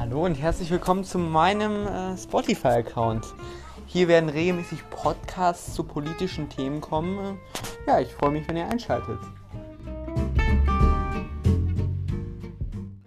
Hallo und herzlich willkommen zu meinem äh, Spotify-Account. Hier werden regelmäßig Podcasts zu politischen Themen kommen. Ja, ich freue mich, wenn ihr einschaltet.